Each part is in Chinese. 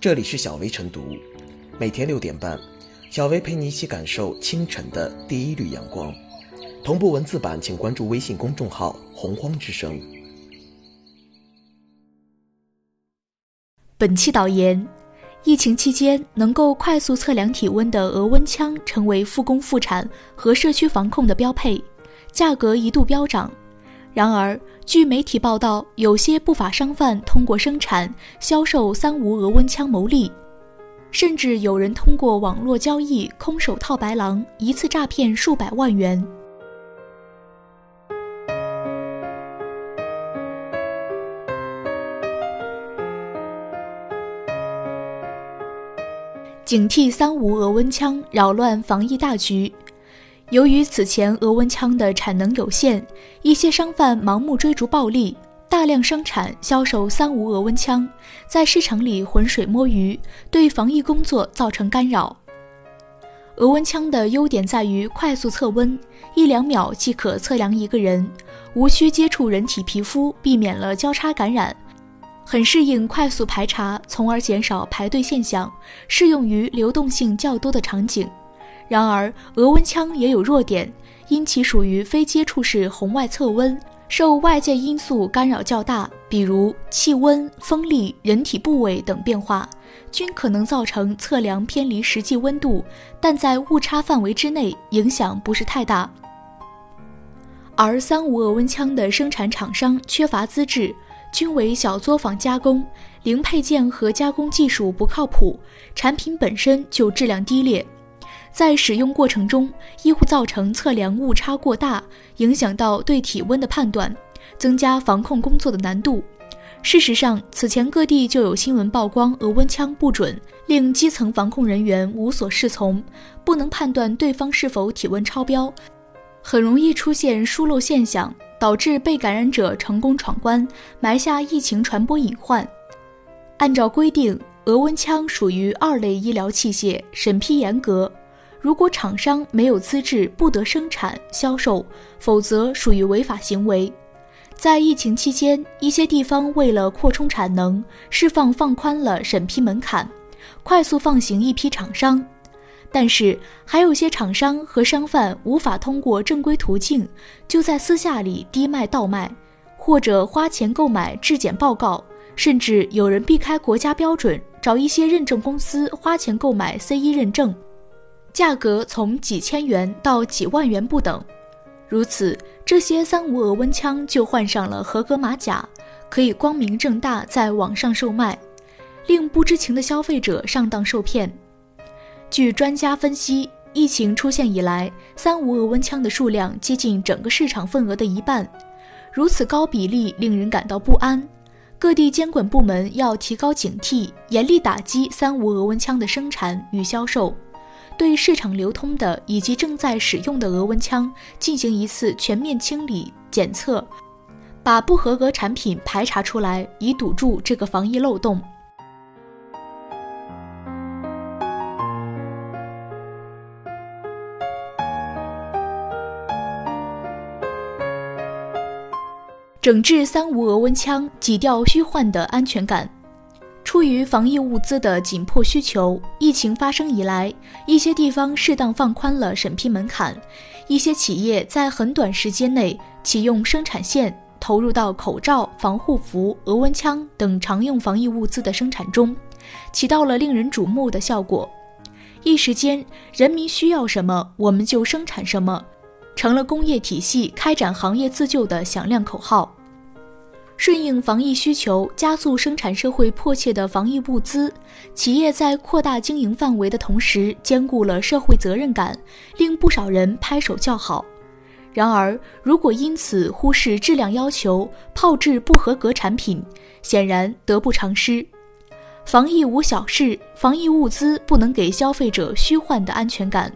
这里是小薇晨读，每天六点半，小薇陪你一起感受清晨的第一缕阳光。同步文字版，请关注微信公众号“洪荒之声”。本期导言：疫情期间能够快速测量体温的额温枪成为复工复产和社区防控的标配，价格一度飙涨。然而，据媒体报道，有些不法商贩通过生产、销售“三无”额温枪牟利，甚至有人通过网络交易空手套白狼，一次诈骗数百万元。警惕“三无”额温枪扰乱防疫大局。由于此前额温枪的产能有限，一些商贩盲目追逐暴利，大量生产销售“三无”额温枪，在市场里浑水摸鱼，对防疫工作造成干扰。额温枪的优点在于快速测温，一两秒即可测量一个人，无需接触人体皮肤，避免了交叉感染，很适应快速排查，从而减少排队现象，适用于流动性较多的场景。然而，额温枪也有弱点，因其属于非接触式红外测温，受外界因素干扰较大，比如气温、风力、人体部位等变化，均可能造成测量偏离实际温度，但在误差范围之内，影响不是太大。而三无额温枪的生产厂商缺乏资质，均为小作坊加工，零配件和加工技术不靠谱，产品本身就质量低劣。在使用过程中，易会造成测量误差过大，影响到对体温的判断，增加防控工作的难度。事实上，此前各地就有新闻曝光额温枪不准，令基层防控人员无所适从，不能判断对方是否体温超标，很容易出现疏漏现象，导致被感染者成功闯关，埋下疫情传播隐患。按照规定，额温枪属于二类医疗器械，审批严格。如果厂商没有资质，不得生产销售，否则属于违法行为。在疫情期间，一些地方为了扩充产能，释放放宽了审批门槛，快速放行一批厂商。但是，还有些厂商和商贩无法通过正规途径，就在私下里低卖倒卖，或者花钱购买质检报告，甚至有人避开国家标准，找一些认证公司花钱购买 CE 认证。价格从几千元到几万元不等，如此，这些三无额温枪就换上了合格马甲，可以光明正大在网上售卖，令不知情的消费者上当受骗。据专家分析，疫情出现以来，三无额温枪的数量接近整个市场份额的一半，如此高比例令人感到不安。各地监管部门要提高警惕，严厉打击三无额温枪的生产与销售。对市场流通的以及正在使用的额温枪进行一次全面清理检测，把不合格产品排查出来，以堵住这个防疫漏洞。整治三无额温枪，挤掉虚幻的安全感。出于防疫物资的紧迫需求，疫情发生以来，一些地方适当放宽了审批门槛，一些企业在很短时间内启用生产线，投入到口罩、防护服、额温枪等常用防疫物资的生产中，起到了令人瞩目的效果。一时间，人民需要什么，我们就生产什么，成了工业体系开展行业自救的响亮口号。顺应防疫需求，加速生产社会迫切的防疫物资，企业在扩大经营范围的同时，兼顾了社会责任感，令不少人拍手叫好。然而，如果因此忽视质量要求，炮制不合格产品，显然得不偿失。防疫无小事，防疫物资不能给消费者虚幻的安全感。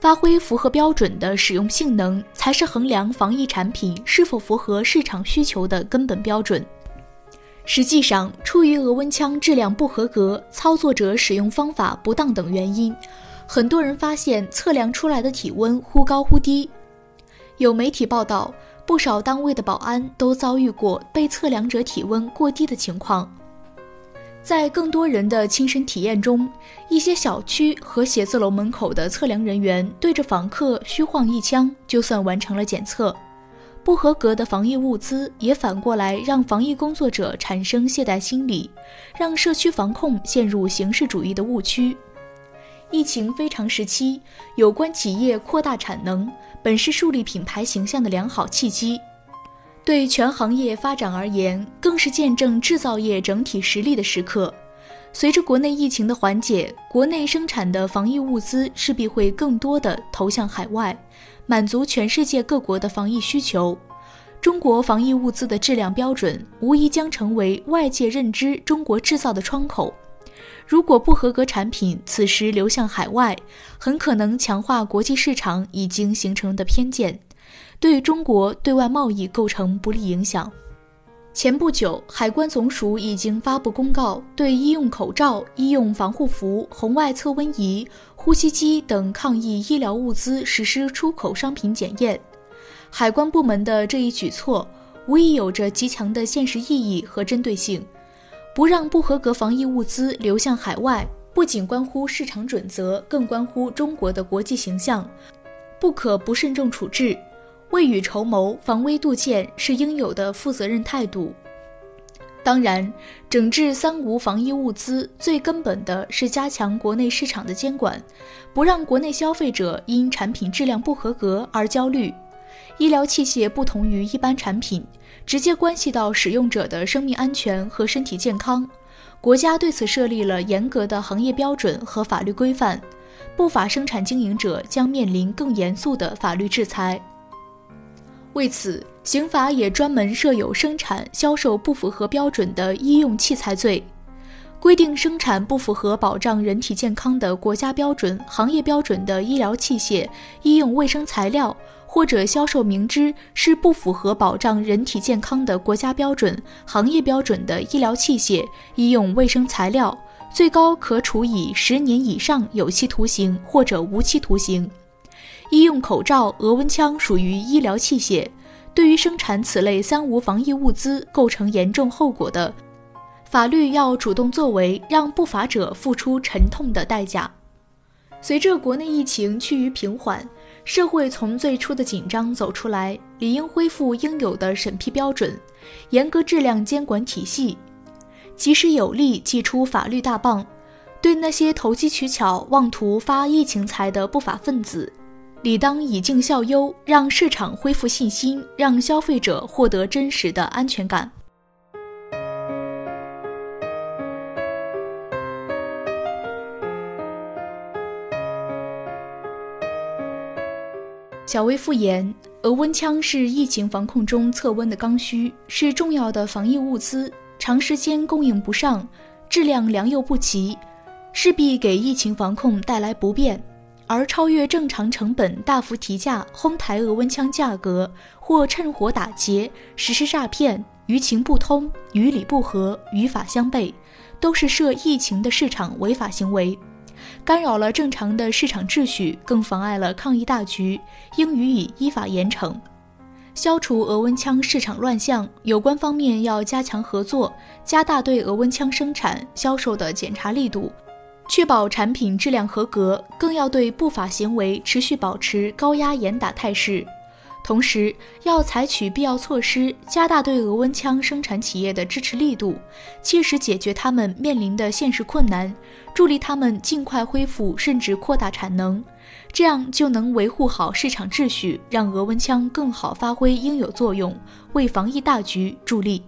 发挥符合标准的使用性能，才是衡量防疫产品是否符合市场需求的根本标准。实际上，出于额温枪质量不合格、操作者使用方法不当等原因，很多人发现测量出来的体温忽高忽低。有媒体报道，不少单位的保安都遭遇过被测量者体温过低的情况。在更多人的亲身体验中，一些小区和写字楼门口的测量人员对着房客虚晃一枪，就算完成了检测。不合格的防疫物资也反过来让防疫工作者产生懈怠心理，让社区防控陷入形式主义的误区。疫情非常时期，有关企业扩大产能，本是树立品牌形象的良好契机。对全行业发展而言，更是见证制造业整体实力的时刻。随着国内疫情的缓解，国内生产的防疫物资势必会更多的投向海外，满足全世界各国的防疫需求。中国防疫物资的质量标准，无疑将成为外界认知中国制造的窗口。如果不合格产品此时流向海外，很可能强化国际市场已经形成的偏见。对中国对外贸易构成不利影响。前不久，海关总署已经发布公告，对医用口罩、医用防护服、红外测温仪、呼吸机等抗疫医疗物资实施出口商品检验。海关部门的这一举措，无疑有着极强的现实意义和针对性。不让不合格防疫物资流向海外，不仅关乎市场准则，更关乎中国的国际形象，不可不慎重处置。未雨绸缪、防微杜渐是应有的负责任态度。当然，整治三无防疫物资最根本的是加强国内市场的监管，不让国内消费者因产品质量不合格而焦虑。医疗器械不同于一般产品，直接关系到使用者的生命安全和身体健康。国家对此设立了严格的行业标准和法律规范，不法生产经营者将面临更严肃的法律制裁。为此，刑法也专门设有生产、销售不符合标准的医用器材罪，规定生产不符合保障人体健康的国家标准、行业标准的医疗器械、医用卫生材料，或者销售明知是不符合保障人体健康的国家标准、行业标准的医疗器械、医用卫生材料，最高可处以十年以上有期徒刑或者无期徒刑。医用口罩、额温枪属于医疗器械，对于生产此类三无防疫物资构成严重后果的，法律要主动作为，让不法者付出沉痛的代价。随着国内疫情趋于平缓，社会从最初的紧张走出来，理应恢复应有的审批标准，严格质量监管体系，及时有力祭出法律大棒，对那些投机取巧、妄图发疫情财的不法分子。理当以儆效尤，让市场恢复信心，让消费者获得真实的安全感。小薇复言，额温枪是疫情防控中测温的刚需，是重要的防疫物资，长时间供应不上，质量良莠不齐，势必给疫情防控带来不便。而超越正常成本大幅提价哄抬额温枪价格，或趁火打劫实施诈骗，于情不通、于理不合、于法相悖，都是涉疫情的市场违法行为，干扰了正常的市场秩序，更妨碍了抗疫大局，应予以依法严惩。消除额温枪市场乱象，有关方面要加强合作，加大对额温枪生产销售的检查力度。确保产品质量合格，更要对不法行为持续保持高压严打态势。同时，要采取必要措施，加大对额温枪生产企业的支持力度，切实解决他们面临的现实困难，助力他们尽快恢复甚至扩大产能。这样就能维护好市场秩序，让额温枪更好发挥应有作用，为防疫大局助力。